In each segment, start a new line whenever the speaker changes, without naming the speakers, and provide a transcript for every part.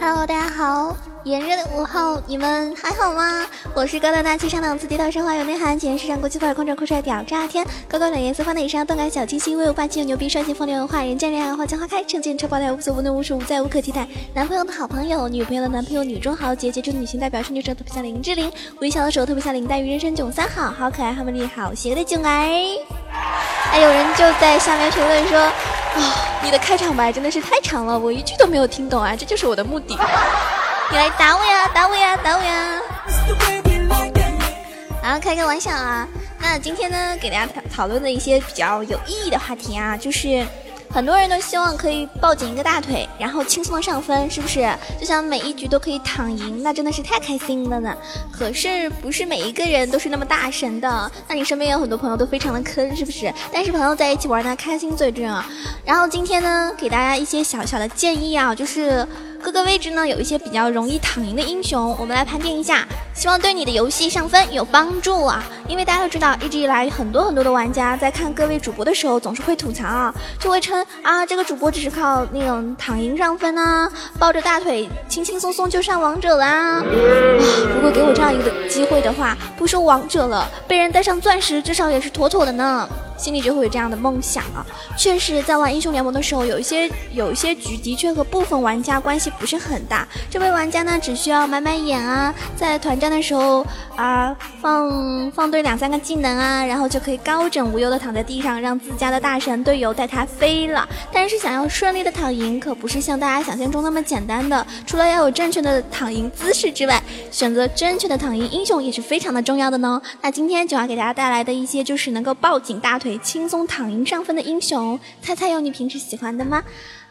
Hello，大家好，炎热的午后，你们还好吗？我是高大大气上档次、低调奢华有内涵、简约时尚国际范儿、空中酷帅屌炸天、高高冷颜色放在以上、动感小清新、威武霸气又牛逼、帅气风流文化、人见人爱、花见花开、车见车爆胎、无所不能、无处无在、无可替代。男朋友的好朋友，女朋友的男朋友，女中豪杰，杰出的女性代表，是女生特别像林志玲，微笑的时候特别像林黛玉，人生囧三好，好可爱，好美丽，好邪的囧儿。哎，有人就在下面评论说。啊，你的开场白真的是太长了，我一句都没有听懂啊！这就是我的目的。你来打我呀，打我呀，打我呀！啊，开个玩笑啊。那今天呢，给大家讨讨论的一些比较有意义的话题啊，就是。很多人都希望可以抱紧一个大腿，然后轻松的上分，是不是？就想每一局都可以躺赢，那真的是太开心了呢。可是不是每一个人都是那么大神的，那你身边有很多朋友都非常的坑，是不是？但是朋友在一起玩呢，开心最重要。然后今天呢，给大家一些小小的建议啊，就是。各个位置呢有一些比较容易躺赢的英雄，我们来盘点一下，希望对你的游戏上分有帮助啊！因为大家都知道，一直以来很多很多的玩家在看各位主播的时候，总是会吐槽啊，就会称啊这个主播只是靠那种躺赢上分啊，抱着大腿轻轻松松就上王者啦。啊如果给我这样一个机会的话，不说王者了，被人带上钻石至少也是妥妥的呢。心里就会有这样的梦想啊！确实，在玩英雄联盟的时候，有一些有一些局的确和部分玩家关系不是很大。这位玩家呢，只需要买买眼啊，在团战的时候啊，放放对两三个技能啊，然后就可以高枕无忧的躺在地上，让自家的大神队友带他飞了。但是，想要顺利的躺赢，可不是像大家想象中那么简单的。除了要有正确的躺赢姿势之外，选择正确的躺赢英雄也是非常的重要的呢。那今天就要给大家带来的一些，就是能够抱紧大。腿轻松躺赢上分的英雄，猜猜有你平时喜欢的吗？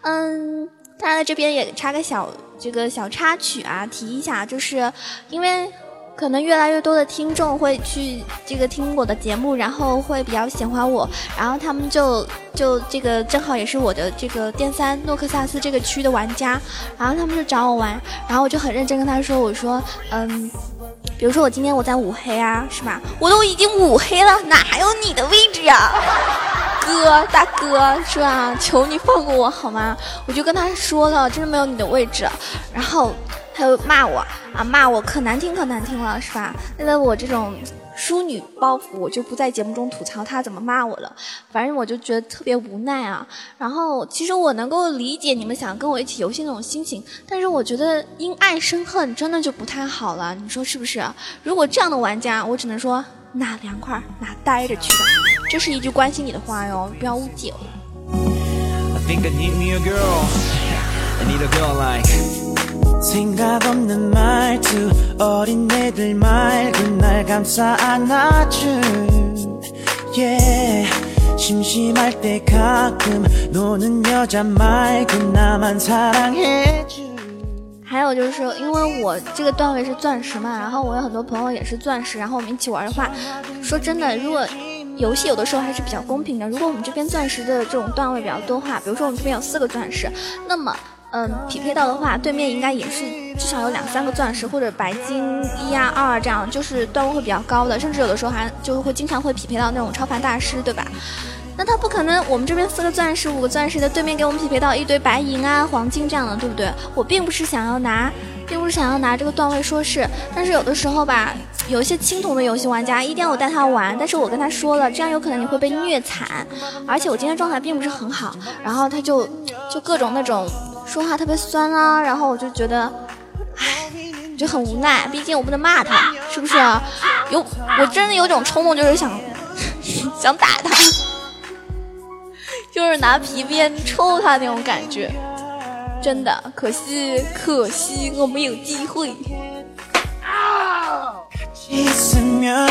嗯，当然了，这边也插个小这个小插曲啊，提一下，就是因为可能越来越多的听众会去这个听我的节目，然后会比较喜欢我，然后他们就就这个正好也是我的这个电三诺克萨斯这个区的玩家，然后他们就找我玩，然后我就很认真跟他说，我说，嗯。比如说我今天我在五黑啊，是吧？我都已经五黑了，哪还有你的位置呀，哥大哥是吧？求你放过我好吗？我就跟他说了，真的没有你的位置，然后他又骂我啊，骂我可难听可难听了，是吧？因为我这种。淑女包袱，我就不在节目中吐槽他怎么骂我了。反正我就觉得特别无奈啊。然后其实我能够理解你们想跟我一起游戏那种心情，但是我觉得因爱生恨真的就不太好了。你说是不是？如果这样的玩家，我只能说哪凉快哪待着去吧。这是一句关心你的话哟，不要误解我。还有就是说，因为我这个段位是钻石嘛，然后我有很多朋友也是钻石，然后我们一起玩的话，说真的，如果游戏有的时候还是比较公平的。如果我们这边钻石的这种段位比较多话，比如说我们这边有四个钻石，那么。嗯，匹配到的话，对面应该也是至少有两三个钻石或者白金一啊二这样，就是段位会比较高的，甚至有的时候还就会经常会匹配到那种超凡大师，对吧？那他不可能，我们这边四个钻石五个钻石的，对面给我们匹配到一堆白银啊黄金这样的，对不对？我并不是想要拿，并不是想要拿这个段位说事，但是有的时候吧，有一些青铜的游戏玩家一定要我带他玩，但是我跟他说了，这样有可能你会被虐惨，而且我今天状态并不是很好，然后他就就各种那种。说话特别酸啊，然后我就觉得，唉，就很无奈。毕竟我不能骂他，是不是？啊有，我真的有种冲动，就是想 想打他，就是拿皮鞭抽他那种感觉。真的，可惜，可惜我没有机会。Yeah,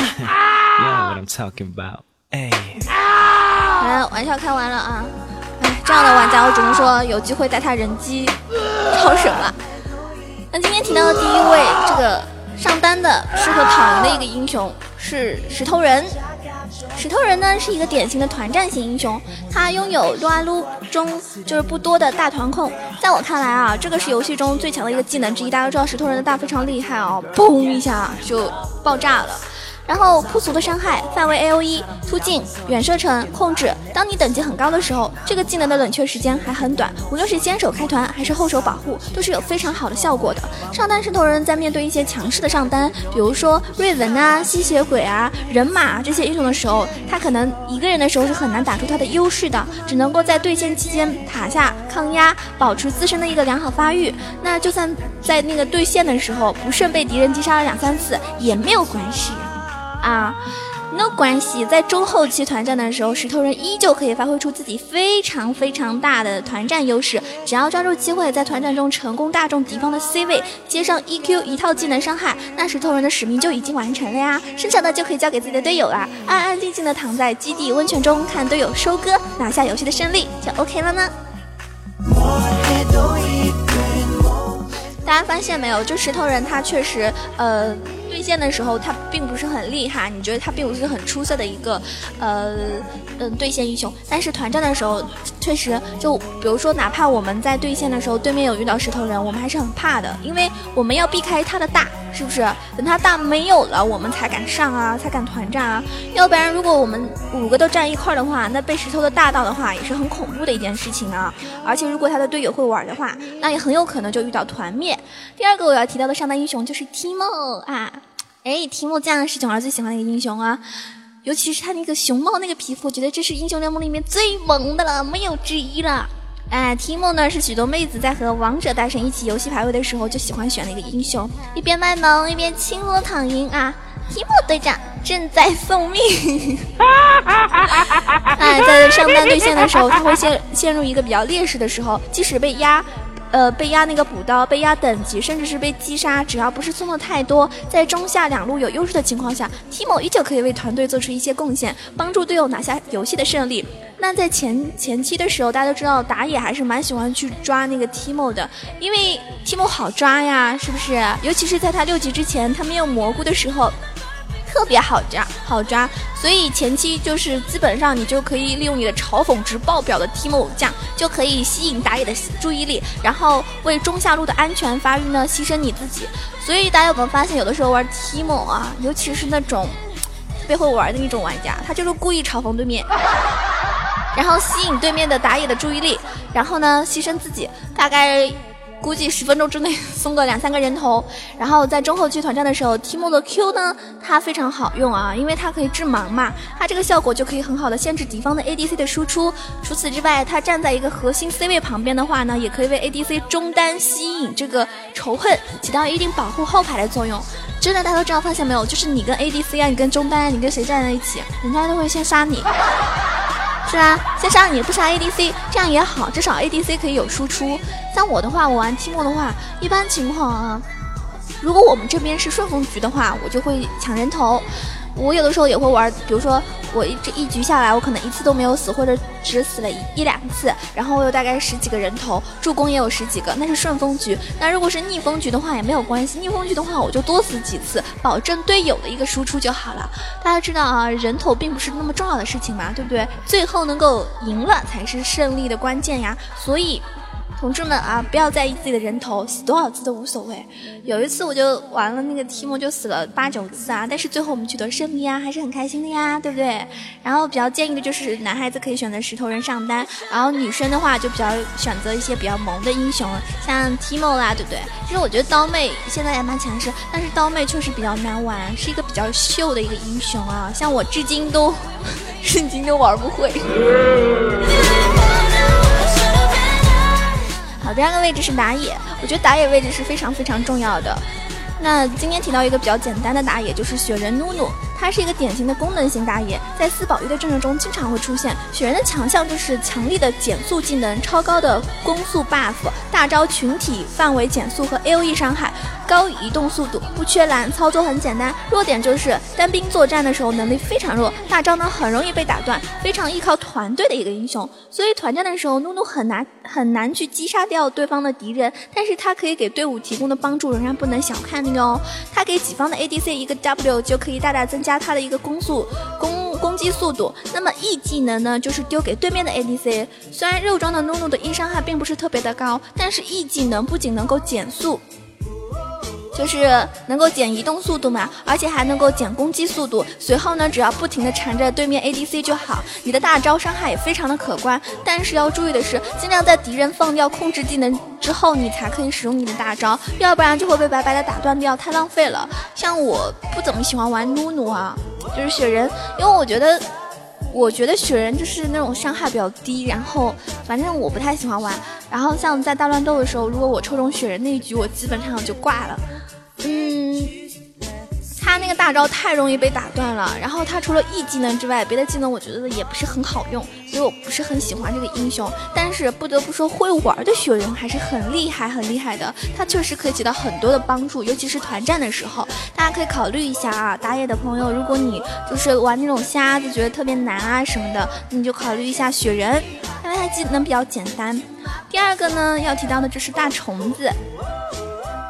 what I'm talking about. 哎来，玩笑开完了啊。这样的玩家，我只能说有机会带他人机超神了。那今天提到的第一位，这个上单的适合躺赢的一个英雄是石头人。石头人呢是一个典型的团战型英雄，他拥有撸啊撸中就是不多的大团控。在我看来啊，这个是游戏中最强的一个技能之一。大家都知道石头人的大非常厉害哦，嘣一下就爆炸了。然后不俗的伤害范围 A O E 突进远射程控制。当你等级很高的时候，这个技能的冷却时间还很短，无论是先手开团还是后手保护，都是有非常好的效果的。上单石头人在面对一些强势的上单，比如说瑞文啊、吸血鬼啊、人马啊这些英雄的时候，他可能一个人的时候是很难打出他的优势的，只能够在对线期间塔下抗压，保持自身的一个良好发育。那就算在那个对线的时候不慎被敌人击杀了两三次，也没有关系。啊，no 关系，在中后期团战的时候，石头人依旧可以发挥出自己非常非常大的团战优势。只要抓住机会，在团战中成功大中敌方的 C 位，接上 EQ 一套技能伤害，那石头人的使命就已经完成了呀！剩下的就可以交给自己的队友了，安安静静的躺在基地温泉中，看队友收割，拿下游戏的胜利就 OK 了呢。大家发现没有？就石头人他确实，呃。对线的时候，他并不是很厉害，你觉得他并不是很出色的一个，呃，嗯，对线英雄。但是团战的时候，确实就比如说，哪怕我们在对线的时候，对面有遇到石头人，我们还是很怕的，因为我们要避开他的大，是不是？等他大没有了，我们才敢上啊，才敢团战啊。要不然，如果我们五个都站一块儿的话，那被石头的大到的话，也是很恐怖的一件事情啊。而且，如果他的队友会玩的话，那也很有可能就遇到团灭。第二个我要提到的上单英雄就是提莫啊。哎，提莫酱是囧儿最喜欢的一个英雄啊，尤其是他那个熊猫那个皮肤，我觉得这是英雄联盟里面最萌的了，没有之一了。哎，提莫呢是许多妹子在和王者大神一起游戏排位的时候就喜欢选的一个英雄，一边卖萌一边轻罗躺赢啊。提莫队长正在送命，哎，在上单对线的时候，他会陷陷入一个比较劣势的时候，即使被压。呃，被压那个补刀，被压等级，甚至是被击杀，只要不是送的太多，在中下两路有优势的情况下，Timo 依旧可以为团队做出一些贡献，帮助队友拿下游戏的胜利。那在前前期的时候，大家都知道打野还是蛮喜欢去抓那个 Timo 的，因为 Timo 好抓呀，是不是？尤其是在他六级之前，他没有蘑菇的时候。特别好抓，好抓，所以前期就是基本上你就可以利用你的嘲讽值爆表的 Timo 酱，就可以吸引打野的注意力，然后为中下路的安全发育呢牺牲你自己。所以大家有没有发现，有的时候玩 Timo 啊，尤其是那种特别会玩的那种玩家，他就是故意嘲讽对面，然后吸引对面的打野的注意力，然后呢牺牲自己，大概。估计十分钟之内 送个两三个人头，然后在中后期团战的时候，Timo 的 Q 呢，它非常好用啊，因为它可以致盲嘛，它这个效果就可以很好的限制敌方的 ADC 的输出。除此之外，它站在一个核心 C 位旁边的话呢，也可以为 ADC 中单吸引这个仇恨，起到一定保护后排的作用。真的，大家都知道，发现没有？就是你跟 ADC 啊，你跟中单，你跟谁站在一起，人家都会先杀你。是啊，先杀你不杀 ADC，这样也好，至少 ADC 可以有输出。像我的话，我玩提莫的话，一般情况啊，如果我们这边是顺风局的话，我就会抢人头。我有的时候也会玩，比如说我这一局下来，我可能一次都没有死，或者只死了一一两次，然后我有大概十几个人头，助攻也有十几个，那是顺风局。那如果是逆风局的话也没有关系，逆风局的话我就多死几次，保证队友的一个输出就好了。大家知道啊，人头并不是那么重要的事情嘛，对不对？最后能够赢了才是胜利的关键呀，所以。同志们啊，不要在意自己的人头，死多少次都无所谓。有一次我就玩了那个提莫，就死了八九次啊，但是最后我们取得胜利啊，还是很开心的呀，对不对？然后比较建议的就是男孩子可以选择石头人上单，然后女生的话就比较选择一些比较萌的英雄，像提莫啦，对不对？其实我觉得刀妹现在也蛮强势，但是刀妹确实比较难玩，是一个比较秀的一个英雄啊，像我至今都 至今都玩不会。好，第二个位置是打野，我觉得打野位置是非常非常重要的。那今天提到一个比较简单的打野，就是雪人努努。他是一个典型的功能型打野，在四保一的阵容中经常会出现。雪人的强项就是强力的减速技能、超高的攻速 buff、大招群体范围减速和 A O E 伤害、高移动速度，不缺蓝，操作很简单。弱点就是单兵作战的时候能力非常弱，大招呢很容易被打断，非常依靠团队的一个英雄。所以团战的时候，努努很难很难去击杀掉对方的敌人，但是他可以给队伍提供的帮助仍然不能小看的哟。他给己方的 A D C 一个 W 就可以大大增加。他的一个攻速攻攻击速度，那么 E 技能呢，就是丢给对面的 ADC。虽然肉装的怒怒的 E 伤害并不是特别的高，但是 E 技能不仅能够减速，就是能够减移动速度嘛，而且还能够减攻击速度。随后呢，只要不停的缠着对面 ADC 就好。你的大招伤害也非常的可观，但是要注意的是，尽量在敌人放掉控制技能之后，你才可以使用你的大招，要不然就会被白白的打断掉，太浪费了。像我不怎么喜欢玩露露啊，就是雪人，因为我觉得。我觉得雪人就是那种伤害比较低，然后反正我不太喜欢玩。然后像在大乱斗的时候，如果我抽中雪人那一局，我基本上就挂了。嗯。他那个大招太容易被打断了，然后他除了 E 技能之外，别的技能我觉得也不是很好用，所以我不是很喜欢这个英雄。但是不得不说，会玩的雪人还是很厉害很厉害的，他确实可以起到很多的帮助，尤其是团战的时候，大家可以考虑一下啊。打野的朋友，如果你就是玩那种瞎子觉得特别难啊什么的，你就考虑一下雪人，因为他技能比较简单。第二个呢，要提到的就是大虫子，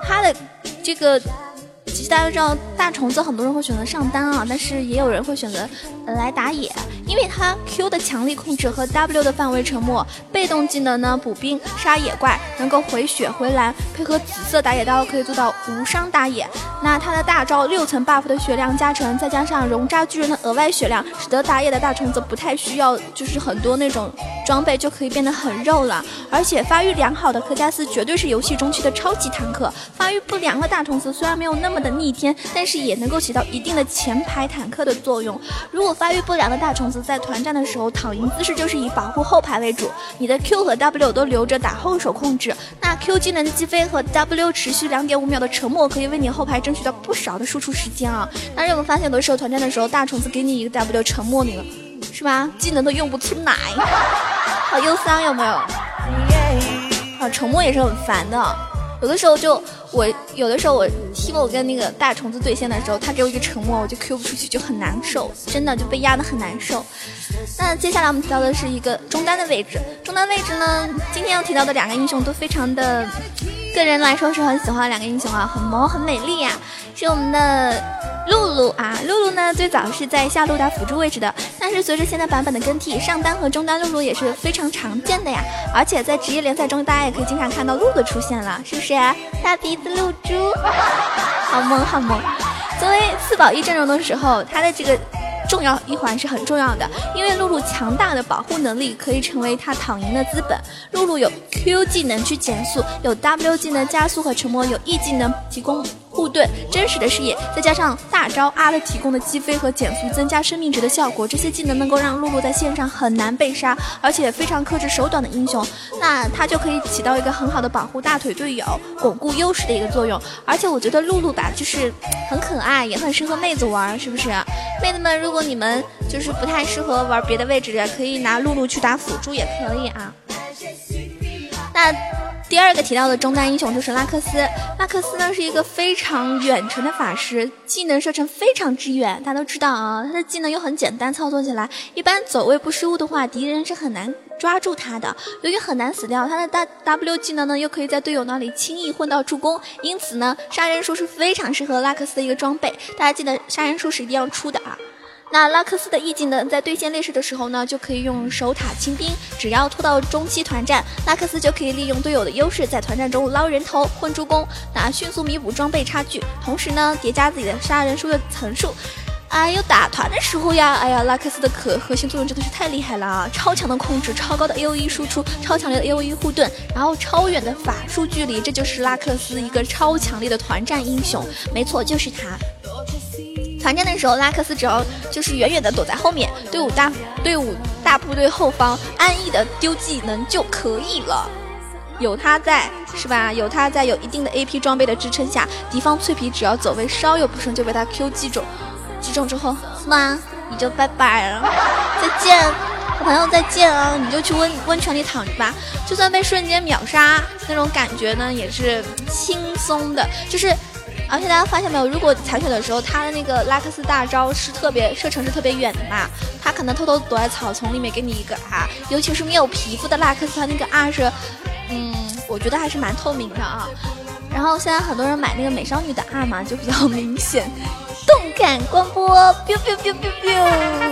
他的这个。大家都知道，大虫子很多人会选择上单啊，但是也有人会选择来打野，因为它 Q 的强力控制和 W 的范围沉默，被动技能呢补兵杀野怪，能够回血回蓝，配合紫色打野刀可以做到无伤打野。那它的大招六层 buff 的血量加成，再加上熔渣巨人的额外血量，使得打野的大虫子不太需要就是很多那种装备就可以变得很肉了。而且发育良好的科加斯绝对是游戏中期的超级坦克，发育不良的大虫子虽然没有那么的逆天，但是也能够起到一定的前排坦克的作用。如果发育不良的大虫子在团战的时候躺赢姿势就是以保护后排为主，你的 Q 和 W 都留着打后手控制。那 Q 技能的击飞和 W 持续两点五秒的沉默，可以为你后排争取到不少的输出时间啊。但是我们发现，有的时候团战的时候，大虫子给你一个 W 沉默你了，是吧？技能都用不出来，好忧伤有没有？啊，沉默也是很烦的。有的时候就我有的时候我听我跟那个大虫子对线的时候，他给我一个沉默，我就 Q 不出去，就很难受，真的就被压的很难受。那接下来我们提到的是一个中单的位置，中单位置呢，今天要提到的两个英雄都非常的，个人来说是很喜欢两个英雄啊，很萌很美丽呀，是我们的。露露啊，露露呢，最早是在下路打辅助位置的，但是随着现在版本的更替，上单和中单露露也是非常常见的呀。而且在职业联赛中，大家也可以经常看到露露出现了，是不是？大鼻子露珠，好萌好萌。作为四保一阵容的时候，他的这个。重要一环是很重要的，因为露露强大的保护能力可以成为他躺赢的资本。露露有 Q 技能去减速，有 W 技能加速和沉默，有 E 技能提供护盾，真实的视野，再加上大招阿的提供的击飞和减速，增加生命值的效果，这些技能能够让露露在线上很难被杀，而且非常克制手短的英雄，那他就可以起到一个很好的保护大腿队友、巩固优势的一个作用。而且我觉得露露吧，就是很可爱，也很适合妹子玩，是不是？妹子们，如果你们就是不太适合玩别的位置，可以拿露露去打辅助也可以啊。那第二个提到的中单英雄就是拉克斯。拉克斯呢是一个非常远程的法师，技能射程非常之远。大家都知道啊，他的技能又很简单操作起来，一般走位不失误的话，敌人是很难抓住他的。由于很难死掉，他的大 W 技能呢又可以在队友那里轻易混到助攻，因此呢杀人术是非常适合拉克斯的一个装备。大家记得杀人术是一定要出的啊。那拉克斯的 E 技能在对线劣势的时候呢，就可以用守塔清兵。只要拖到中期团战，拉克斯就可以利用队友的优势，在团战中捞人头、混助攻，那迅速弥补装备差距。同时呢，叠加自己的杀人数的层数。哎呦，打团的时候呀，哎呀，拉克斯的可核心作用真的是太厉害了啊！超强的控制，超高的 A O E 输出，超强烈的 A O E 护盾，然后超远的法术距离，这就是拉克斯一个超强力的团战英雄。没错，就是他。团战的时候，拉克斯只要就是远远的躲在后面，队伍大队伍大部队后方安逸的丢技能就可以了。有他在，是吧？有他在，有一定的 AP 装备的支撑下，敌方脆皮只要走位稍有不慎就被他 Q 击中，击中之后，吗？你就拜拜了，再见，好朋友再见啊！你就去温温泉里躺着吧，就算被瞬间秒杀，那种感觉呢也是轻松的，就是。而且大家发现没有，如果残血的时候，他的那个拉克斯大招是特别射程是特别远的嘛，他可能偷偷躲在草丛里面给你一个 R，，尤其是没有皮肤的拉克斯，他那个 R 是，嗯，我觉得还是蛮透明的啊。然后现在很多人买那个美少女的 R 嘛，就比较明显，动感光波，biu biu biu biu biu。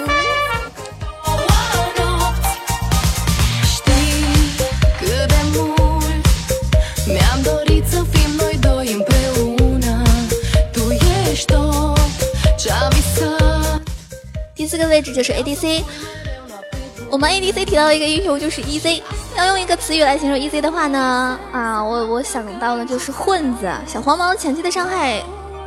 位置就是 ADC。我们 ADC 提到一个英雄就是 EZ，要用一个词语来形容 EZ 的话呢，啊，我我想到的就是混子。小黄毛前期的伤害。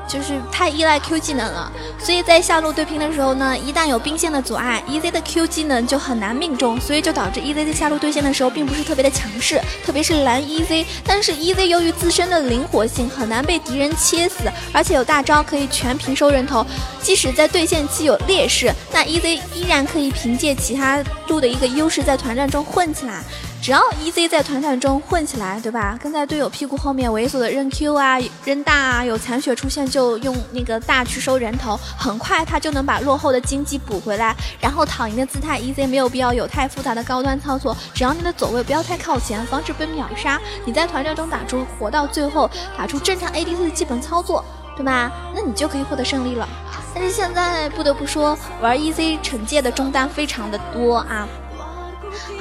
就是太依赖 Q 技能了，所以在下路对拼的时候呢，一旦有兵线的阻碍，EZ 的 Q 技能就很难命中，所以就导致 EZ 在下路对线的时候并不是特别的强势，特别是蓝 EZ。但是 EZ 由于自身的灵活性，很难被敌人切死，而且有大招可以全屏收人头，即使在对线期有劣势，那 EZ 依然可以凭借其他路的一个优势在团战中混起来。只要 EZ 在团战中混起来，对吧？跟在队友屁股后面猥琐的扔 Q 啊、扔大啊，有残血出现就用那个大去收人头，很快他就能把落后的经济补回来，然后躺赢的姿态。EZ 没有必要有太复杂的高端操作，只要你的走位不要太靠前，防止被秒杀，你在团战中打出活到最后，打出正常 ADC 的基本操作，对吧？那你就可以获得胜利了。但是现在不得不说，玩 EZ 惩戒的中单非常的多啊。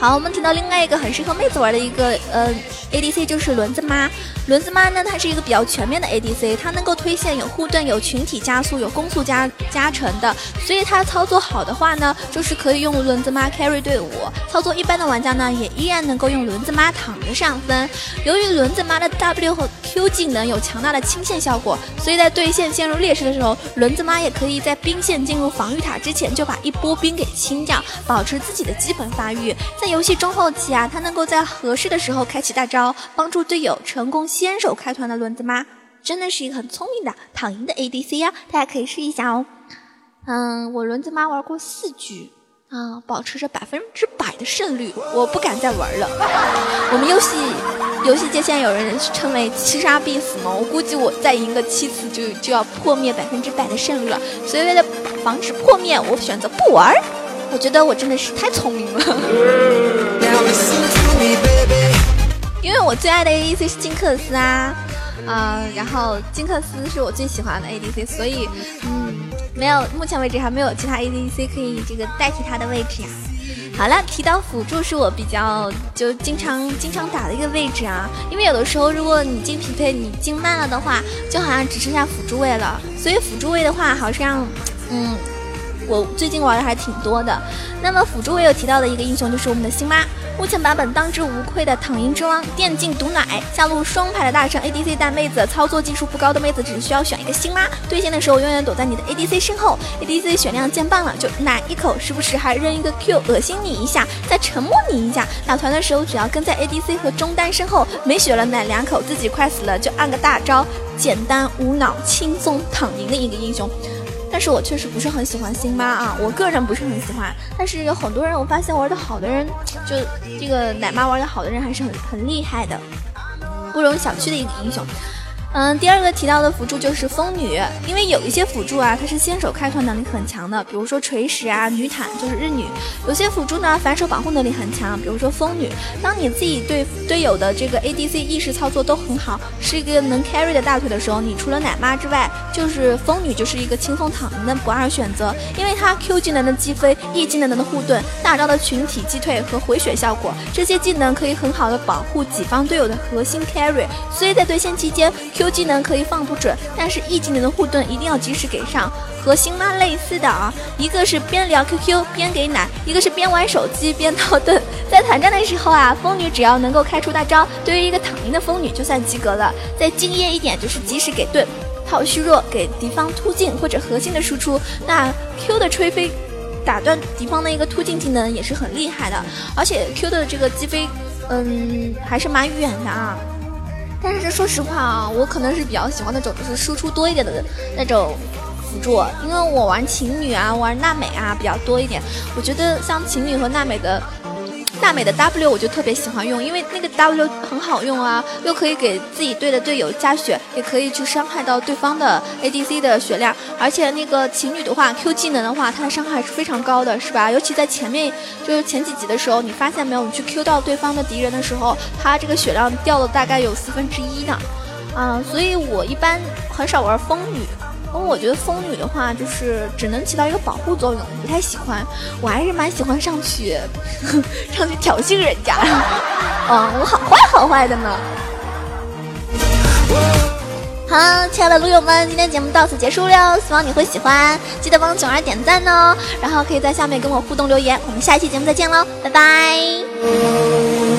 好，我们提到另外一个很适合妹子玩的一个呃 ADC 就是轮子妈。轮子妈呢，它是一个比较全面的 ADC，它能够推线，有护盾，有群体加速，有攻速加加成的。所以它操作好的话呢，就是可以用轮子妈 carry 队伍。操作一般的玩家呢，也依然能够用轮子妈躺着上分。由于轮子妈的 W 和 Q 技能有强大的清线效果，所以在对线陷入劣势的时候，轮子妈也可以在兵线进入防御塔之前就把一波兵给清掉，保持自己的基本发育。在游戏中后期啊，他能够在合适的时候开启大招，帮助队友成功先手开团的轮子妈，真的是一个很聪明的躺赢的 ADC 呀！大家可以试一下哦。嗯，我轮子妈玩过四局啊，保持着百分之百的胜率，我不敢再玩了。我们游戏游戏界现在有人称为七杀必死嘛，我估计我再赢个七次就就要破灭百分之百的胜率了，所以为了防止破灭，我选择不玩。我觉得我真的是太聪明了，因为我最爱的 ADC 是金克斯啊，啊，然后金克斯是我最喜欢的 ADC，所以嗯，没有，目前为止还没有其他 ADC 可以这个代替他的位置呀。好了，提到辅助是我比较就经常经常打的一个位置啊，因为有的时候如果你进匹配你进慢了的话，就好像只剩下辅助位了，所以辅助位的话好像嗯。我最近玩的还挺多的，那么辅助我有提到的一个英雄就是我们的星妈，目前版本当之无愧的躺赢之王，电竞毒奶，下路双排的大圣 ADC 带妹子，操作技术不高的妹子只需要选一个星妈，对线的时候永远躲在你的 ADC 身后，ADC 血量见棒了就奶一口，时不时还扔一个 Q 恶心你一下，再沉默你一下，打团的时候只要跟在 ADC 和中单身后，没血了奶两口，自己快死了就按个大招，简单无脑轻松躺赢的一个英雄。但是我确实不是很喜欢辛妈啊，我个人不是很喜欢。但是有很多人，我发现玩的好的人，就这个奶妈玩的好的人还是很很厉害的，不容小觑的一个英雄。嗯，第二个提到的辅助就是风女，因为有一些辅助啊，它是先手开团能力很强的，比如说锤石啊、女坦就是日女；有些辅助呢，反手保护能力很强，比如说风女。当你自己对队友的这个 ADC 意识操作都很好，是一个能 carry 的大腿的时候，你除了奶妈之外，就是风女就是一个轻松躺赢的不二选择，因为它 Q 技能的击飞、E 技能的护盾、大招的群体击退和回血效果，这些技能可以很好的保护己方队友的核心 carry，所以在对线期间。Q Q 技能可以放不准，但是 E 技能的护盾一定要及时给上。和星妈类似的啊，一个是边聊 QQ 边给奶，一个是边玩手机边套盾。在团战的时候啊，风女只要能够开出大招，对于一个躺赢的风女就算及格了。再敬业一点，就是及时给盾，套虚弱给敌方突进或者核心的输出。那 Q 的吹飞打断敌方的一个突进技能也是很厉害的，而且 Q 的这个击飞，嗯，还是蛮远的啊。但是说实话啊，我可能是比较喜欢那种就是输出多一点的那种辅助，因为我玩琴女啊，玩娜美啊比较多一点。我觉得像琴女和娜美的。娜美的 W 我就特别喜欢用，因为那个 W 很好用啊，又可以给自己队的队友加血，也可以去伤害到对方的 ADC 的血量。而且那个晴女的话，Q 技能的话，它的伤害是非常高的，是吧？尤其在前面，就是前几集的时候，你发现没有？你去 Q 到对方的敌人的时候，他这个血量掉了大概有四分之一呢。啊，所以我一般很少玩风女。因为我觉得风女的话，就是只能起到一个保护作用，不太喜欢。我还是蛮喜欢上去，上去挑衅人家。嗯，我好坏好坏的呢。好了，亲爱的撸友们，今天节目到此结束了，希望你会喜欢，记得帮囧儿点赞哦，然后可以在下面跟我互动留言，我们下期节目再见喽，拜拜。